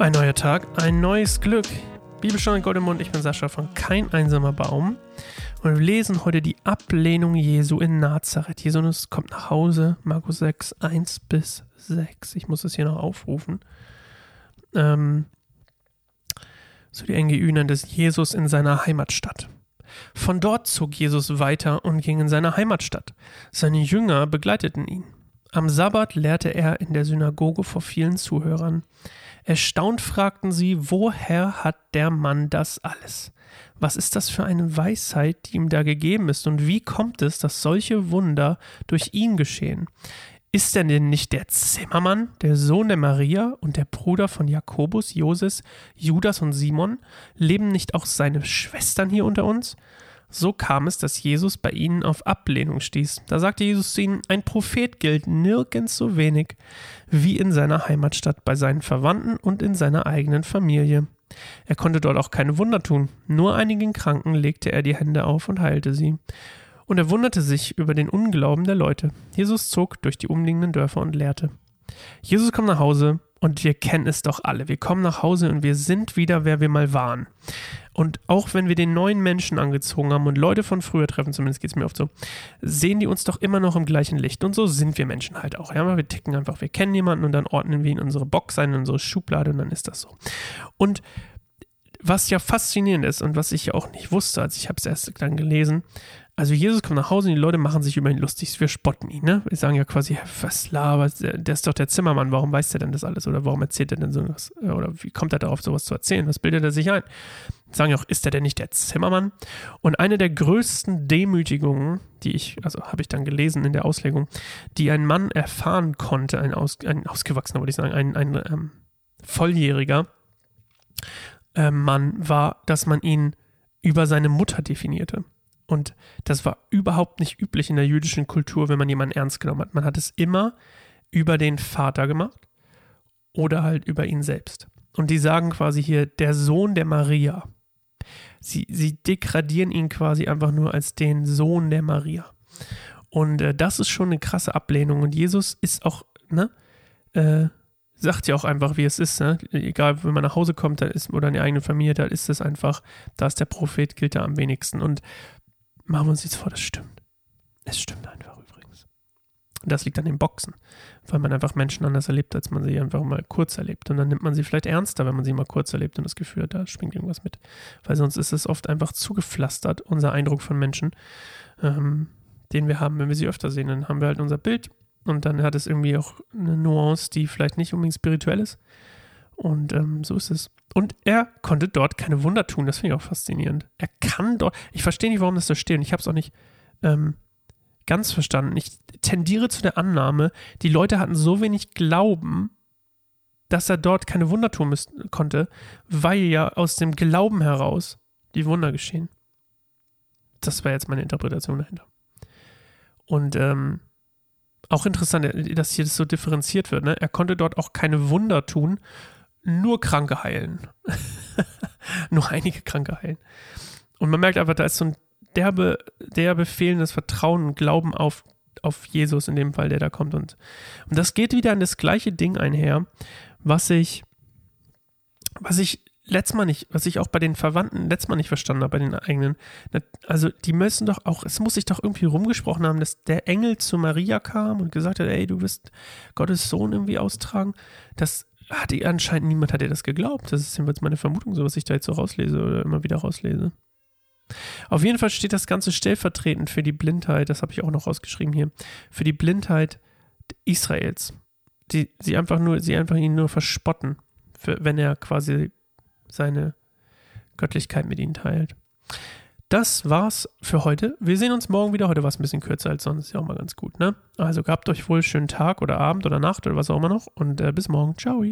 Ein neuer Tag, ein neues Glück. Bibelstunde Gold im Mund, ich bin Sascha von Kein einsamer Baum. Und wir lesen heute die Ablehnung Jesu in Nazareth. Jesus kommt nach Hause, Markus 6, 1 bis 6. Ich muss es hier noch aufrufen. Ähm, so die NGÜ nennt es Jesus in seiner Heimatstadt. Von dort zog Jesus weiter und ging in seine Heimatstadt. Seine Jünger begleiteten ihn. Am Sabbat lehrte er in der Synagoge vor vielen Zuhörern. Erstaunt fragten sie, woher hat der Mann das alles? Was ist das für eine Weisheit, die ihm da gegeben ist, und wie kommt es, dass solche Wunder durch ihn geschehen? Ist er denn nicht der Zimmermann, der Sohn der Maria und der Bruder von Jakobus, Joses, Judas und Simon? Leben nicht auch seine Schwestern hier unter uns? So kam es, dass Jesus bei ihnen auf Ablehnung stieß. Da sagte Jesus zu ihnen, ein Prophet gilt nirgends so wenig wie in seiner Heimatstadt, bei seinen Verwandten und in seiner eigenen Familie. Er konnte dort auch keine Wunder tun, nur einigen Kranken legte er die Hände auf und heilte sie. Und er wunderte sich über den Unglauben der Leute. Jesus zog durch die umliegenden Dörfer und lehrte. Jesus kommt nach Hause und wir kennen es doch alle. Wir kommen nach Hause und wir sind wieder, wer wir mal waren. Und auch wenn wir den neuen Menschen angezogen haben und Leute von früher treffen, zumindest geht es mir oft so, sehen die uns doch immer noch im gleichen Licht. Und so sind wir Menschen halt auch. Ja, wir ticken einfach, wir kennen jemanden und dann ordnen wir ihn in unsere Box ein, in unsere Schublade und dann ist das so. Und was ja faszinierend ist und was ich ja auch nicht wusste, als ich habe es erst dann gelesen, also Jesus kommt nach Hause und die Leute machen sich über ihn lustig, wir spotten ihn, ne? Wir sagen ja quasi, was labert, der ist doch der Zimmermann, warum weiß der denn das alles? Oder warum erzählt er denn sowas? Oder wie kommt er darauf, sowas zu erzählen? Was bildet er sich ein? Sagen ja auch, ist er denn nicht der Zimmermann? Und eine der größten Demütigungen, die ich, also habe ich dann gelesen in der Auslegung, die ein Mann erfahren konnte, ein, Aus, ein Ausgewachsener, würde ich sagen, ein, ein ähm, Volljähriger äh, Mann, war, dass man ihn über seine Mutter definierte. Und das war überhaupt nicht üblich in der jüdischen Kultur, wenn man jemanden ernst genommen hat. Man hat es immer über den Vater gemacht oder halt über ihn selbst. Und die sagen quasi hier, der Sohn der Maria. Sie, sie degradieren ihn quasi einfach nur als den Sohn der Maria. Und äh, das ist schon eine krasse Ablehnung. Und Jesus ist auch, ne, äh, sagt ja auch einfach, wie es ist. Ne? Egal, wenn man nach Hause kommt, dann ist, oder in die eigene Familie, da ist es einfach, da ist der Prophet, gilt er am wenigsten. Und machen wir uns jetzt vor, das stimmt. Es stimmt einfach übrigens. Das liegt an den Boxen, weil man einfach Menschen anders erlebt, als man sie einfach mal kurz erlebt. Und dann nimmt man sie vielleicht ernster, wenn man sie mal kurz erlebt und das Gefühl hat, da springt irgendwas mit. Weil sonst ist es oft einfach zugepflastert, unser Eindruck von Menschen, ähm, den wir haben, wenn wir sie öfter sehen. Dann haben wir halt unser Bild und dann hat es irgendwie auch eine Nuance, die vielleicht nicht unbedingt spirituell ist. Und ähm, so ist es. Und er konnte dort keine Wunder tun. Das finde ich auch faszinierend. Er kann dort. Ich verstehe nicht, warum das da steht. Und ich habe es auch nicht ähm, ganz verstanden. Ich tendiere zu der Annahme, die Leute hatten so wenig Glauben, dass er dort keine Wunder tun müssen, konnte, weil ja aus dem Glauben heraus die Wunder geschehen. Das wäre jetzt meine Interpretation dahinter. Und ähm, auch interessant, dass hier das so differenziert wird. Ne? Er konnte dort auch keine Wunder tun, nur Kranke heilen. nur einige Kranke heilen. Und man merkt einfach, da ist so ein derbe, derbe fehlendes Vertrauen und Glauben auf, auf Jesus in dem Fall, der da kommt. Und, und das geht wieder an das gleiche Ding einher, was ich, was ich letztes Mal nicht, was ich auch bei den Verwandten letztes Mal nicht verstanden habe, bei den eigenen. Also, die müssen doch auch, es muss sich doch irgendwie rumgesprochen haben, dass der Engel zu Maria kam und gesagt hat, ey, du wirst Gottes Sohn irgendwie austragen. Das hat anscheinend niemand hat dir das geglaubt. Das ist jedenfalls meine Vermutung, so was ich da jetzt so rauslese oder immer wieder rauslese. Auf jeden Fall steht das Ganze stellvertretend für die Blindheit, das habe ich auch noch rausgeschrieben hier, für die Blindheit Israels. Die, sie einfach nur, sie einfach ihn nur verspotten, für, wenn er quasi seine Göttlichkeit mit ihnen teilt. Das war's für heute. Wir sehen uns morgen wieder. Heute war es ein bisschen kürzer als sonst. Ist ja auch mal ganz gut, ne? Also gehabt euch wohl schönen Tag oder Abend oder Nacht oder was auch immer noch. Und äh, bis morgen. Ciao.